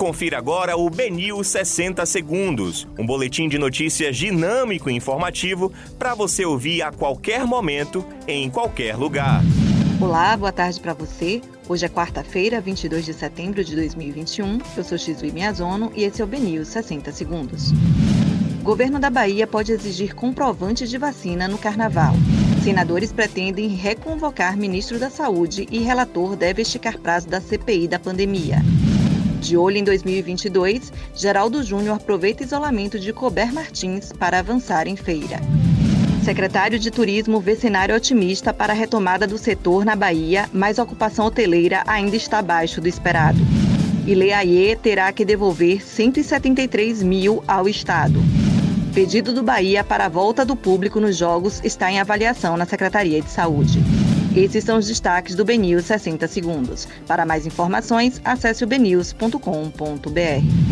Confira agora o Benil 60 Segundos, um boletim de notícias dinâmico e informativo para você ouvir a qualquer momento, em qualquer lugar. Olá, boa tarde para você. Hoje é quarta-feira, 22 de setembro de 2021. Eu sou Xui Miazono e esse é o Benil 60 Segundos. Governo da Bahia pode exigir comprovante de vacina no carnaval. Senadores pretendem reconvocar ministro da Saúde e relator deve esticar prazo da CPI da pandemia. De olho em 2022, Geraldo Júnior aproveita isolamento de Cober Martins para avançar em feira. Secretário de Turismo vê cenário otimista para a retomada do setor na Bahia, mas a ocupação hoteleira ainda está abaixo do esperado. E Leaie terá que devolver 173 mil ao Estado. Pedido do Bahia para a volta do público nos Jogos está em avaliação na Secretaria de Saúde. Esses são os destaques do BNews 60 Segundos. Para mais informações, acesse o bnews.com.br.